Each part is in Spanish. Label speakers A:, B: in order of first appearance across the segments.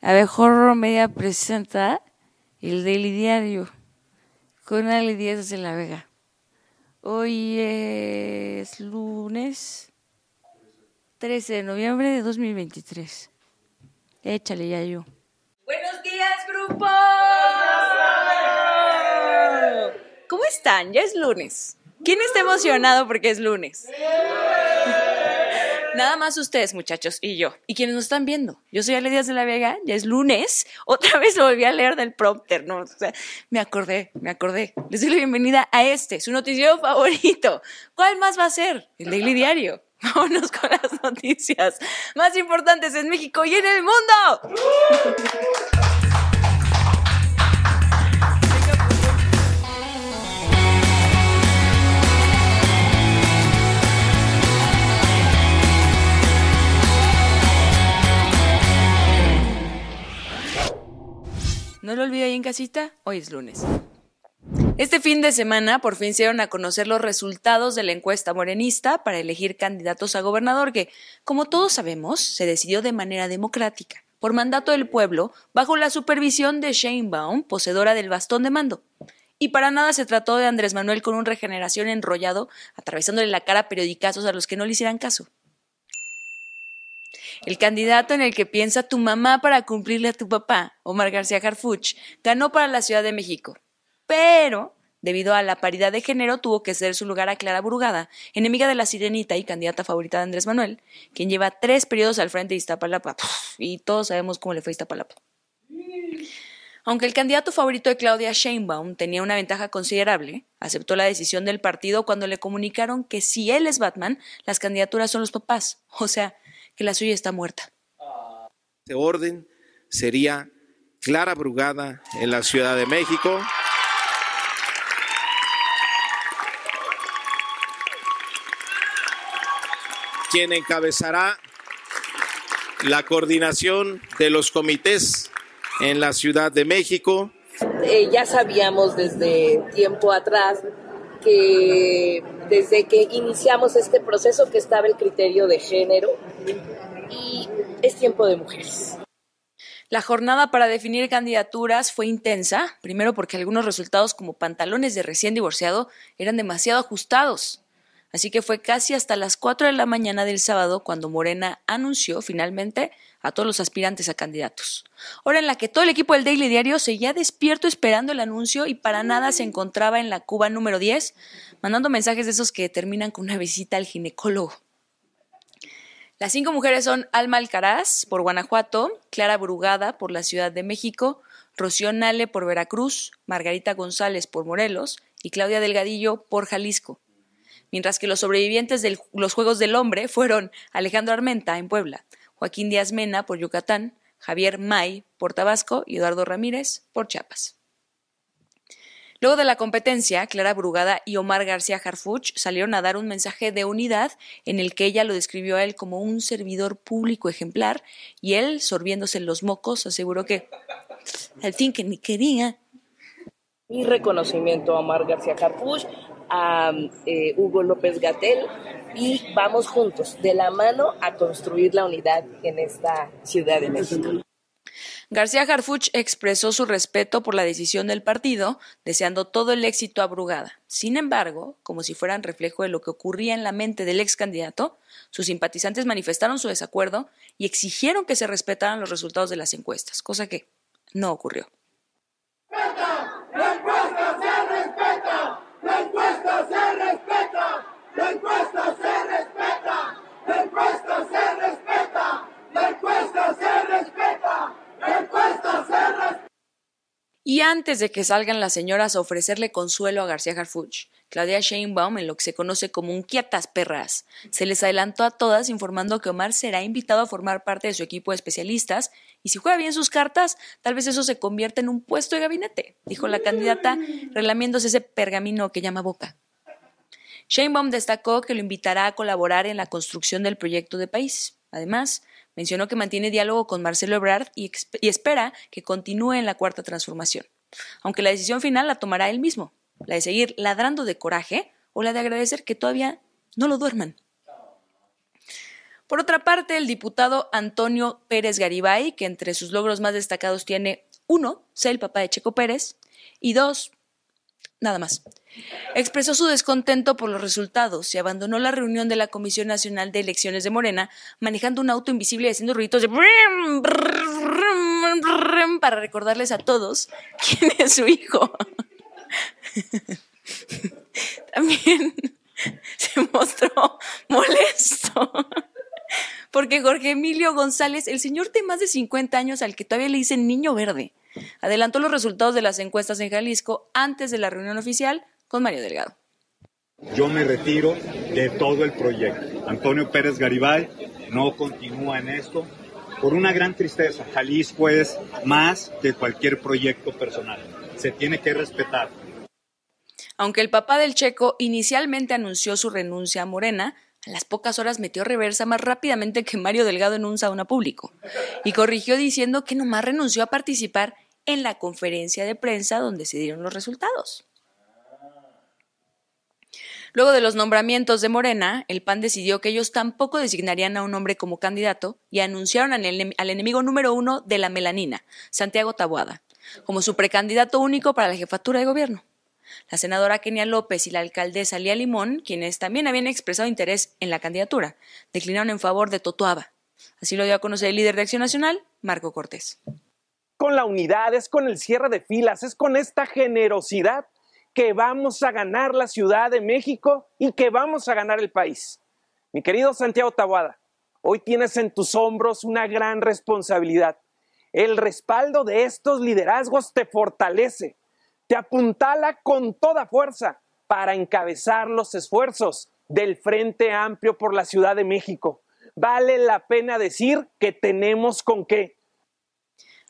A: Abejorro Media presenta el Daily Diario con Ale Díaz de la Vega. Hoy es lunes 13 de noviembre de 2023. Échale ya yo.
B: Buenos días, grupo. ¿Cómo están? Ya es lunes. ¿Quién está emocionado porque es lunes? Nada más ustedes, muchachos, y yo. Y quienes nos están viendo. Yo soy Ale Díaz de la Vega, ya es lunes. Otra vez lo volví a leer del prompter, ¿no? O sea, me acordé, me acordé. Les doy la bienvenida a este, su noticiero favorito. ¿Cuál más va a ser? El Daily Diario. Vámonos con las noticias más importantes en México y en el mundo. No lo olvide ahí en casita, hoy es lunes. Este fin de semana por fin se dieron a conocer los resultados de la encuesta morenista para elegir candidatos a gobernador que, como todos sabemos, se decidió de manera democrática, por mandato del pueblo, bajo la supervisión de Shane Baum, poseedora del bastón de mando. Y para nada se trató de Andrés Manuel con un regeneración enrollado, atravesándole la cara a periodicazos a los que no le hicieran caso. El candidato en el que piensa tu mamá para cumplirle a tu papá, Omar García Harfuch, ganó para la Ciudad de México. Pero, debido a la paridad de género, tuvo que ceder su lugar a Clara Brugada, enemiga de la Sirenita y candidata favorita de Andrés Manuel, quien lleva tres periodos al frente de Iztapalapa. Y todos sabemos cómo le fue a Iztapalapa. Aunque el candidato favorito de Claudia Sheinbaum tenía una ventaja considerable, aceptó la decisión del partido cuando le comunicaron que si él es Batman, las candidaturas son los papás. O sea, que la suya está muerta.
C: Este orden sería Clara Brugada en la Ciudad de México. quien encabezará la coordinación de los comités en la Ciudad de México.
D: Eh, ya sabíamos desde tiempo atrás que desde que iniciamos este proceso que estaba el criterio de género y es tiempo de mujeres.
B: La jornada para definir candidaturas fue intensa, primero porque algunos resultados como pantalones de recién divorciado eran demasiado ajustados. Así que fue casi hasta las 4 de la mañana del sábado cuando Morena anunció finalmente a todos los aspirantes a candidatos. Hora en la que todo el equipo del Daily Diario seguía despierto esperando el anuncio y para nada se encontraba en la Cuba número 10, mandando mensajes de esos que terminan con una visita al ginecólogo. Las cinco mujeres son Alma Alcaraz por Guanajuato, Clara Brugada por la Ciudad de México, Rocío Nale por Veracruz, Margarita González por Morelos y Claudia Delgadillo por Jalisco mientras que los sobrevivientes de los Juegos del Hombre fueron Alejandro Armenta en Puebla, Joaquín Díaz Mena por Yucatán, Javier May por Tabasco y Eduardo Ramírez por Chiapas. Luego de la competencia, Clara Brugada y Omar García Harfuch salieron a dar un mensaje de unidad en el que ella lo describió a él como un servidor público ejemplar y él, sorbiéndose los mocos, aseguró que al fin que ni quería.
D: Mi reconocimiento a Omar García Harfuch a eh, Hugo López Gatel y vamos juntos, de la mano, a construir la unidad en esta Ciudad de México.
B: García Harfuch expresó su respeto por la decisión del partido, deseando todo el éxito a Brugada. Sin embargo, como si fueran reflejo de lo que ocurría en la mente del ex candidato, sus simpatizantes manifestaron su desacuerdo y exigieron que se respetaran los resultados de las encuestas, cosa que no ocurrió.
E: La encuesta se respeta, la encuesta se respeta, la encuesta se respeta, la encuesta se respeta, la encuesta se respeta.
B: Antes de que salgan las señoras a ofrecerle consuelo a García Harfuch, Claudia Sheinbaum, en lo que se conoce como un quietas perras, se les adelantó a todas informando que Omar será invitado a formar parte de su equipo de especialistas y si juega bien sus cartas, tal vez eso se convierta en un puesto de gabinete, dijo la candidata, relamiéndose ese pergamino que llama boca. Sheinbaum destacó que lo invitará a colaborar en la construcción del proyecto de país. Además, Mencionó que mantiene diálogo con Marcelo Ebrard y, espera que continúe en la cuarta transformación, aunque la decisión final la tomará él mismo, la de seguir ladrando de coraje o la de agradecer que todavía no lo duerman. Por otra parte, el diputado Antonio Pérez Garibay, que entre sus logros más destacados tiene uno, ser el papá de Checo Pérez, y dos, nada más. Expresó su descontento por los resultados y abandonó la reunión de la Comisión Nacional de Elecciones de Morena manejando un auto invisible y haciendo ruiditos de para recordarles a todos quién es su hijo. También se mostró molesto porque Jorge Emilio González, el señor de más de 50 años al que todavía le dicen niño verde, adelantó los resultados de las encuestas en Jalisco antes de la reunión oficial con Mario Delgado.
F: Yo me retiro de todo el proyecto. Antonio Pérez Garibay no continúa en esto por una gran tristeza. Jalisco es más que cualquier proyecto personal. Se tiene que respetar.
B: Aunque el papá del checo inicialmente anunció su renuncia a Morena, a las pocas horas metió reversa más rápidamente que Mario Delgado en un sauna público y corrigió diciendo que nomás renunció a participar en la conferencia de prensa donde se dieron los resultados. Luego de los nombramientos de Morena, el PAN decidió que ellos tampoco designarían a un hombre como candidato y anunciaron al, enemigo número uno de la melanina, Santiago Taboada, como su precandidato único para la jefatura de gobierno. La senadora Kenia López y la alcaldesa Lía Limón, quienes también habían expresado interés en la candidatura, declinaron en favor de Totoaba. Así lo dio a conocer el líder de Acción Nacional, Marco Cortés.
G: Con la unidad, es con el cierre de filas, es con esta generosidad que vamos a ganar la Ciudad de México y que vamos a ganar el país. Mi querido Santiago Tabuada, hoy tienes en tus hombros una gran responsabilidad. El respaldo de estos liderazgos te fortalece, te apuntala con toda fuerza para encabezar los esfuerzos del Frente Amplio por la Ciudad de México. Vale la pena decir que tenemos con qué.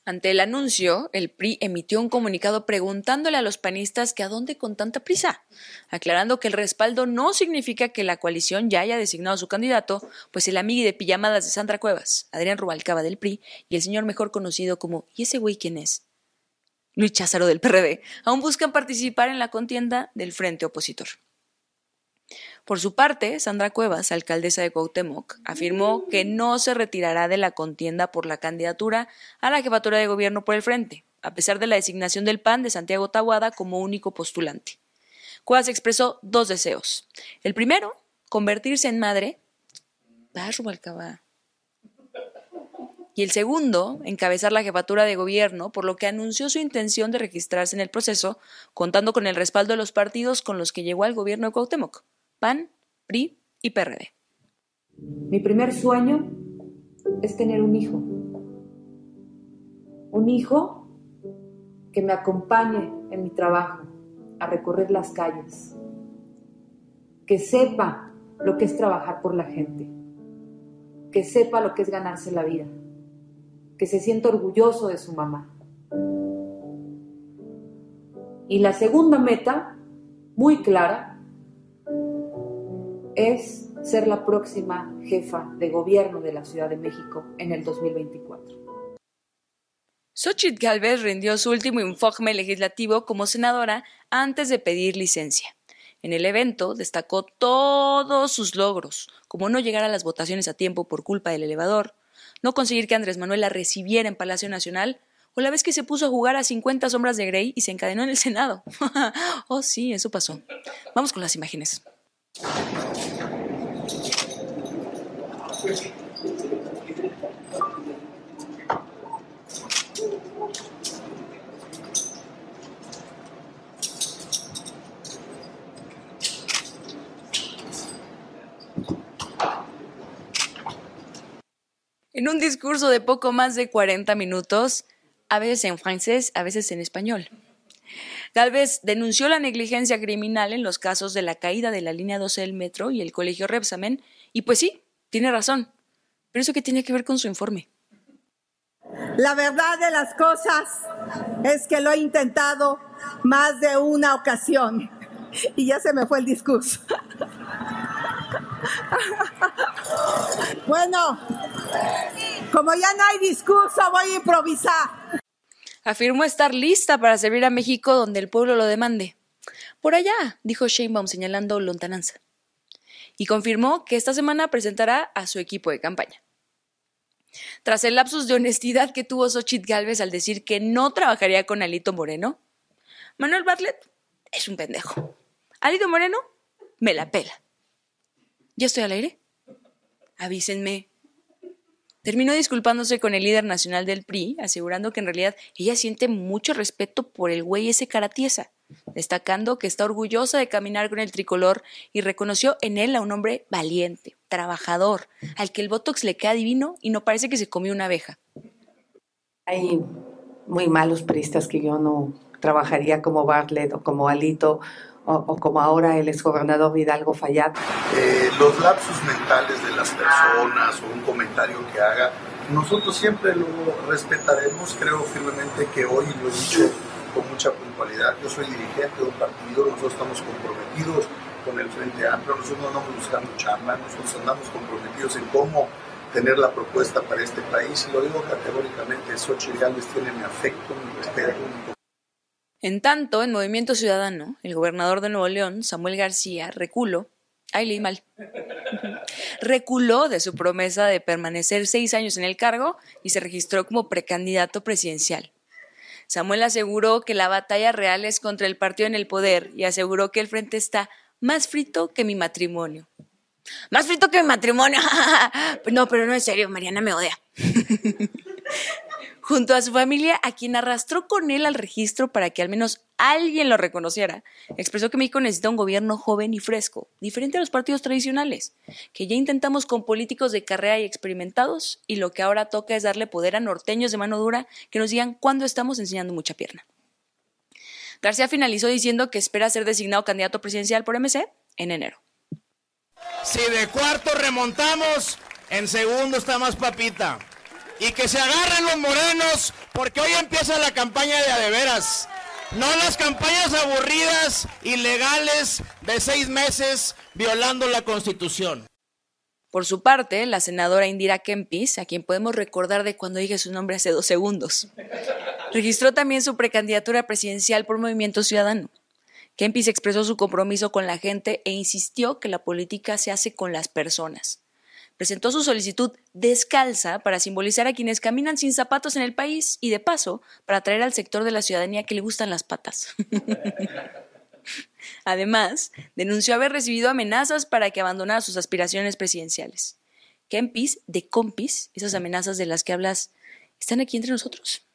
B: Ante el anuncio, el PRI emitió un comunicado preguntándole a los panistas que a dónde con tanta prisa, aclarando que el respaldo no significa que la coalición ya haya designado a su candidato, pues el amigo de pijamadas de Sandra Cuevas, Adrián Rubalcaba del PRI, y el señor mejor conocido como ¿y ese güey quién es? Luis Cházaro del PRD, aún buscan participar en la contienda del frente opositor. Por su parte, Sandra Cuevas, alcaldesa de Cuauhtémoc, afirmó que no se retirará de la contienda por la candidatura a la jefatura de gobierno por el frente, a pesar de la designación del PAN de Santiago Tahuada como único postulante. Cuevas expresó dos deseos. El primero, convertirse en madre. Y el segundo, encabezar la jefatura de gobierno, por lo que anunció su intención de registrarse en el proceso, contando con el respaldo de los partidos con los que llegó al gobierno de Cuauhtémoc. PAN, PRI y PRD.
H: Mi primer sueño es tener un hijo. Un hijo que me acompañe en mi trabajo a recorrer las calles. Que sepa lo que es trabajar por la gente. Que sepa lo que es ganarse la vida. Que se sienta orgulloso de su mamá. Y la segunda meta, muy clara, es ser la próxima jefa de gobierno de la Ciudad de México en el 2024.
B: Xochitl Galvez rindió su último informe legislativo como senadora antes de pedir licencia. En el evento destacó todos sus logros, como no llegar a las votaciones a tiempo por culpa del elevador, no conseguir que Andrés Manuel la recibiera en Palacio Nacional, o la vez que se puso a jugar a 50 sombras de Grey y se encadenó en el Senado. oh, sí, eso pasó. Vamos con las imágenes. En un discurso de poco más de 40 minutos, a veces en francés, a veces en español. Galvez denunció la negligencia criminal en los casos de la caída de la línea 12 del metro y el colegio Repsamen, y pues sí, tiene razón. Pero eso qué tiene que ver con su informe.
I: La verdad de las cosas es que lo he intentado más de una ocasión y ya se me fue el discurso. Bueno, como ya no hay discurso, voy a improvisar.
B: Afirmó estar lista para servir a México donde el pueblo lo demande. Por allá, dijo Sheinbaum señalando lontananza. Y confirmó que esta semana presentará a su equipo de campaña. Tras el lapsus de honestidad que tuvo Xochitl Galvez al decir que no trabajaría con Alito Moreno, Manuel Bartlett es un pendejo. Alito Moreno me la pela. ¿Ya estoy al aire? Avísenme. Terminó disculpándose con el líder nacional del PRI, asegurando que en realidad ella siente mucho respeto por el güey ese caratiesa, destacando que está orgullosa de caminar con el tricolor y reconoció en él a un hombre valiente, trabajador, al que el botox le queda divino y no parece que se comió una abeja.
J: Hay muy malos priistas que yo no trabajaría como Bartlett o como Alito o, como ahora el exgobernador Hidalgo Fallat.
K: Eh, los lapsus mentales de las personas o un comentario que haga, nosotros siempre lo respetaremos. Creo firmemente que hoy lo he dicho mucha puntualidad. Yo soy dirigente de un partido, nosotros estamos comprometidos con el Frente Amplio, nosotros no andamos buscando charla, nosotros andamos comprometidos en cómo tener la propuesta para este país y lo digo categóricamente, Xochitl Gálvez tiene mi afecto, mi respeto, mi
B: en tanto, en Movimiento Ciudadano, el gobernador de Nuevo León, Samuel García, reculó, ay, leí mal, reculó de su promesa de permanecer seis años en el cargo y se registró como precandidato presidencial. Samuel aseguró que la batalla real es contra el partido en el poder y aseguró que el frente está más frito que mi matrimonio. Más frito que mi matrimonio. no, pero no es serio, Mariana me odia junto a su familia, a quien arrastró con él al registro para que al menos alguien lo reconociera, expresó que México necesita un gobierno joven y fresco, diferente a los partidos tradicionales, que ya intentamos con políticos de carrera y experimentados, y lo que ahora toca es darle poder a norteños de mano dura que nos digan cuándo estamos enseñando mucha pierna. García finalizó diciendo que espera ser designado candidato presidencial por MC en enero.
L: Si de cuarto remontamos, en segundo está más papita y que se agarren los morenos porque hoy empieza la campaña de adeveras. No las campañas aburridas, ilegales, de seis meses, violando la Constitución.
B: Por su parte, la senadora Indira Kempis, a quien podemos recordar de cuando dije su nombre hace dos segundos, registró también su precandidatura presidencial por Movimiento Ciudadano. Kempis expresó su compromiso con la gente e insistió que la política se hace con las personas presentó su solicitud descalza para simbolizar a quienes caminan sin zapatos en el país y de paso para atraer al sector de la ciudadanía que le gustan las patas. Además, denunció haber recibido amenazas para que abandonara sus aspiraciones presidenciales. Kempis, de compis, esas amenazas de las que hablas, están aquí entre nosotros.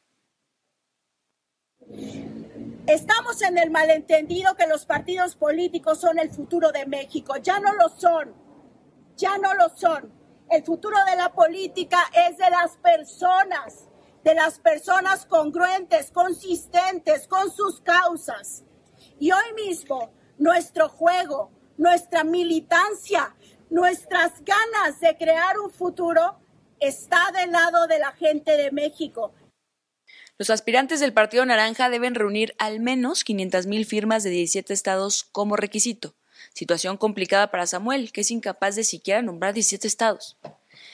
M: Estamos en el malentendido que los partidos políticos son el futuro de México. Ya no lo son ya no lo son. El futuro de la política es de las personas, de las personas congruentes, consistentes con sus causas. Y hoy mismo nuestro juego, nuestra militancia, nuestras ganas de crear un futuro está del lado de la gente de México.
B: Los aspirantes del Partido Naranja deben reunir al menos 500 mil firmas de 17 estados como requisito. Situación complicada para Samuel, que es incapaz de siquiera nombrar 17 estados.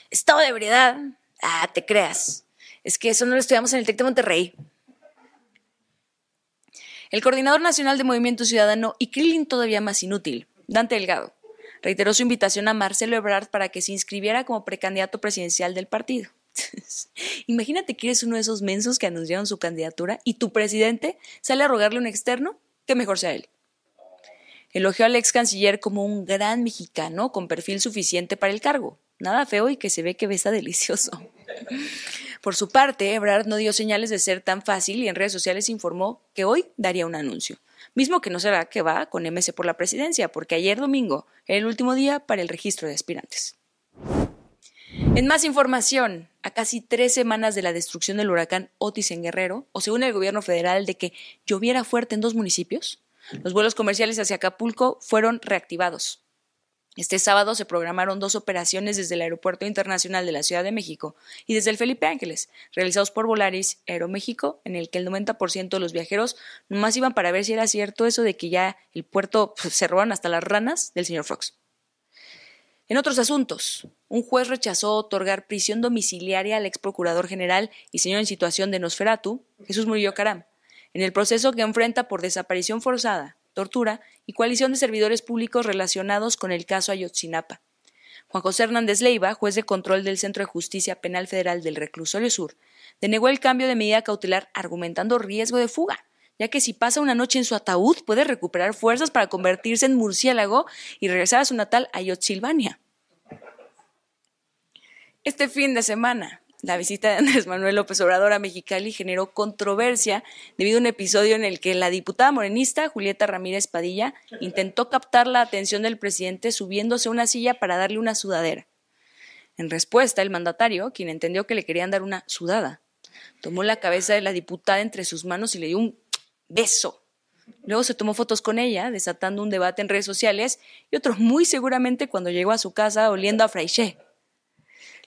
B: Estado de ebriedad. Ah, te creas. Es que eso no lo estudiamos en el TEC de Monterrey. El coordinador nacional de Movimiento Ciudadano y Krillin todavía más inútil, Dante Delgado, reiteró su invitación a Marcelo Ebrard para que se inscribiera como precandidato presidencial del partido. Imagínate que eres uno de esos mensos que anunciaron su candidatura y tu presidente sale a rogarle a un externo que mejor sea él. Elogió al ex canciller como un gran mexicano con perfil suficiente para el cargo. Nada feo y que se ve que besa delicioso. Por su parte, Ebrard no dio señales de ser tan fácil y en redes sociales informó que hoy daría un anuncio. Mismo que no será que va con MC por la presidencia, porque ayer domingo era el último día para el registro de aspirantes. En más información, a casi tres semanas de la destrucción del huracán Otis en Guerrero, o según el gobierno federal de que lloviera fuerte en dos municipios, los vuelos comerciales hacia Acapulco fueron reactivados. Este sábado se programaron dos operaciones desde el Aeropuerto Internacional de la Ciudad de México y desde el Felipe Ángeles, realizados por Volaris Aeroméxico, en el que el 90% de los viajeros nomás iban para ver si era cierto eso de que ya el puerto pues, se hasta las ranas del señor Fox. En otros asuntos, un juez rechazó otorgar prisión domiciliaria al ex procurador general y señor en situación de Nosferatu, Jesús Murillo Caram, en el proceso que enfrenta por desaparición forzada tortura y coalición de servidores públicos relacionados con el caso Ayotzinapa. Juan José Hernández Leiva, juez de control del Centro de Justicia Penal Federal del Reclusorio Sur, denegó el cambio de medida cautelar argumentando riesgo de fuga, ya que si pasa una noche en su ataúd puede recuperar fuerzas para convertirse en murciélago y regresar a su natal Ayotsilvania. Este fin de semana, la visita de Andrés Manuel López Obrador a Mexicali generó controversia debido a un episodio en el que la diputada morenista Julieta Ramírez Padilla intentó captar la atención del presidente subiéndose a una silla para darle una sudadera. En respuesta, el mandatario, quien entendió que le querían dar una sudada, tomó la cabeza de la diputada entre sus manos y le dio un beso. Luego se tomó fotos con ella, desatando un debate en redes sociales, y otro muy seguramente cuando llegó a su casa oliendo a fraiché.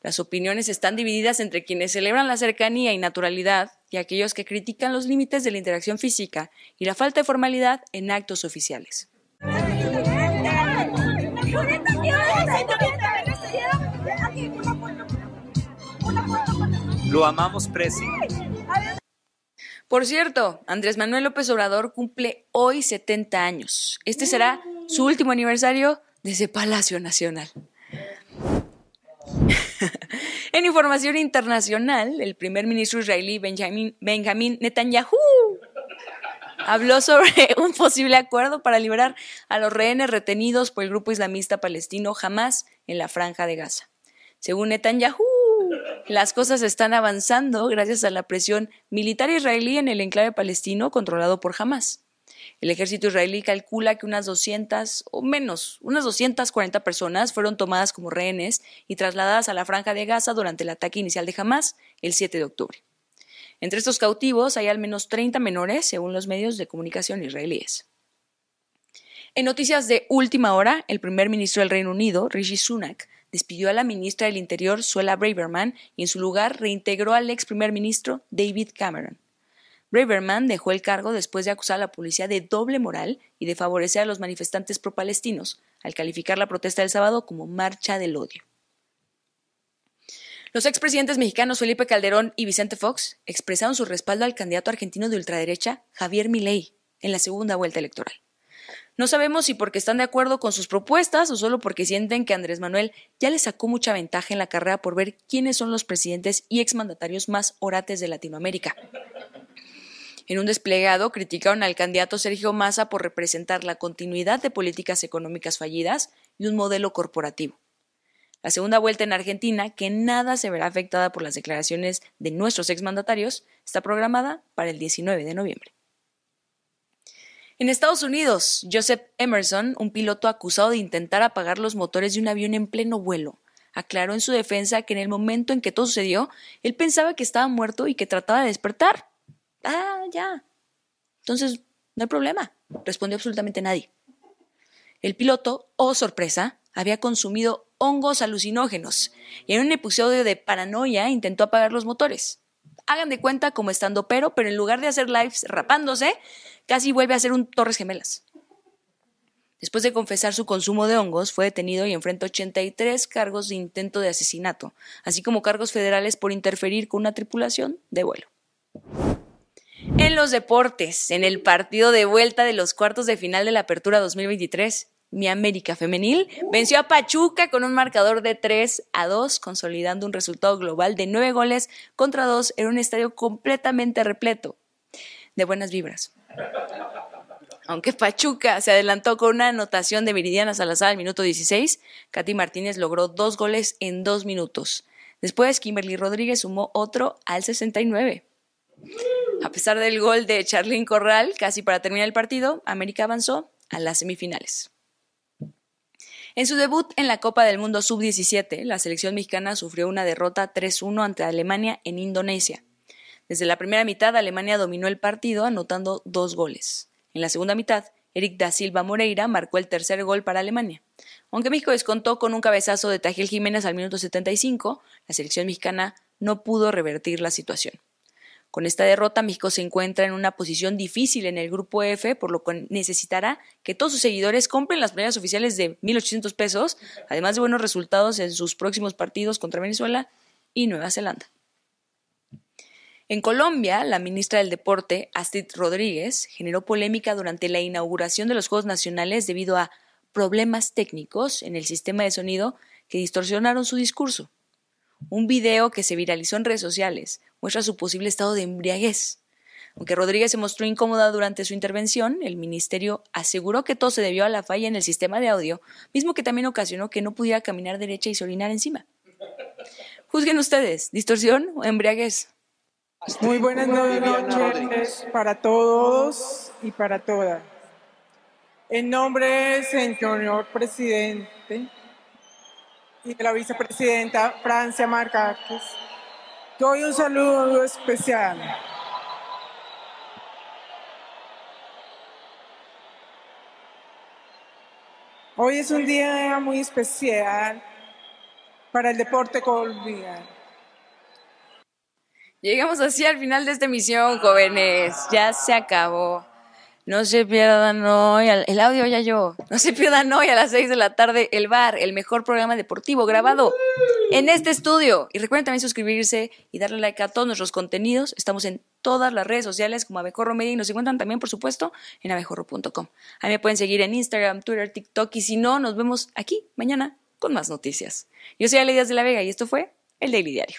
B: Las opiniones están divididas entre quienes celebran la cercanía y naturalidad y aquellos que critican los límites de la interacción física y la falta de formalidad en actos oficiales.
N: Lo amamos, Presi.
B: Por cierto, Andrés Manuel López Obrador cumple hoy 70 años. Este será su último aniversario desde Palacio Nacional. en información internacional, el primer ministro israelí Benjamin, Netanyahu habló sobre un posible acuerdo para liberar a los rehenes retenidos por el grupo islamista palestino Hamas en la franja de Gaza. Según Netanyahu, las cosas están avanzando gracias a la presión militar israelí en el enclave palestino controlado por Hamas. El ejército israelí calcula que unas 200 o menos, unas 240 personas fueron tomadas como rehenes y trasladadas a la franja de Gaza durante el ataque inicial de Hamas el 7 de octubre. Entre estos cautivos hay al menos 30 menores, según los medios de comunicación israelíes. En noticias de última hora, el primer ministro del Reino Unido, Rishi Sunak, despidió a la ministra del Interior, Suela Braverman, y en su lugar reintegró al ex primer ministro, David Cameron. Braverman dejó el cargo después de acusar a la policía de doble moral y de favorecer a los manifestantes pro-palestinos, al calificar la protesta del sábado como marcha del odio. Los expresidentes mexicanos Felipe Calderón y Vicente Fox expresaron su respaldo al candidato argentino de ultraderecha, Javier Milei, en la segunda vuelta electoral. No sabemos si porque están de acuerdo con sus propuestas o solo porque sienten que Andrés Manuel ya le sacó mucha ventaja en la carrera por ver quiénes son los presidentes y exmandatarios más orates de Latinoamérica. En un desplegado criticaron al candidato Sergio Massa por representar la continuidad de políticas económicas fallidas y un modelo corporativo. La segunda vuelta en Argentina, que nada se verá afectada por las declaraciones de nuestros exmandatarios, está programada para el 19 de noviembre. En Estados Unidos, Joseph Emerson, un piloto acusado de intentar apagar los motores de un avión en pleno vuelo, aclaró en su defensa que en el momento en que todo sucedió, él pensaba que estaba muerto y que trataba de despertar. Ah, ya. Entonces, no hay problema, respondió absolutamente nadie. El piloto, oh sorpresa, había consumido hongos alucinógenos y en un episodio de paranoia intentó apagar los motores. Hagan de cuenta como estando pero, pero en lugar de hacer lives rapándose, casi vuelve a hacer un Torres Gemelas. Después de confesar su consumo de hongos, fue detenido y enfrenta 83 cargos de intento de asesinato, así como cargos federales por interferir con una tripulación de vuelo. En los deportes, en el partido de vuelta de los cuartos de final de la Apertura 2023, mi América Femenil venció a Pachuca con un marcador de 3 a 2, consolidando un resultado global de 9 goles contra 2 en un estadio completamente repleto de buenas vibras. Aunque Pachuca se adelantó con una anotación de Meridiana Salazar al minuto 16, Katy Martínez logró dos goles en dos minutos. Después, Kimberly Rodríguez sumó otro al 69. A pesar del gol de Charlín Corral, casi para terminar el partido, América avanzó a las semifinales. En su debut en la Copa del Mundo Sub-17, la selección mexicana sufrió una derrota 3-1 ante Alemania en Indonesia. Desde la primera mitad, Alemania dominó el partido anotando dos goles. En la segunda mitad, Eric da Silva Moreira marcó el tercer gol para Alemania. Aunque México descontó con un cabezazo de Tajel Jiménez al minuto 75, la selección mexicana no pudo revertir la situación. Con esta derrota, México se encuentra en una posición difícil en el grupo F, por lo que necesitará que todos sus seguidores compren las playeras oficiales de 1.800 pesos, además de buenos resultados en sus próximos partidos contra Venezuela y Nueva Zelanda. En Colombia, la ministra del Deporte, Astrid Rodríguez, generó polémica durante la inauguración de los Juegos Nacionales debido a problemas técnicos en el sistema de sonido que distorsionaron su discurso. Un video que se viralizó en redes sociales muestra su posible estado de embriaguez. Aunque Rodríguez se mostró incómoda durante su intervención, el ministerio aseguró que todo se debió a la falla en el sistema de audio, mismo que también ocasionó que no pudiera caminar derecha y se orinar encima. Juzguen ustedes, ¿distorsión o embriaguez?
N: Muy buenas noches para todos y para todas. En nombre del señor presidente y de la vicepresidenta Francia Marcárquez, doy un saludo especial. Hoy es un día muy especial para el deporte colombiano.
B: Llegamos así al final de esta emisión, jóvenes. Ya se acabó. No se pierdan hoy, el audio ya yo, no se pierdan hoy a las 6 de la tarde el bar, el mejor programa deportivo grabado en este estudio. Y recuerden también suscribirse y darle like a todos nuestros contenidos. Estamos en todas las redes sociales como Abejorro Media y nos encuentran también, por supuesto, en abejorro.com. A mí me pueden seguir en Instagram, Twitter, TikTok y si no, nos vemos aquí mañana con más noticias. Yo soy Ale Díaz de la Vega y esto fue el Daily Diario.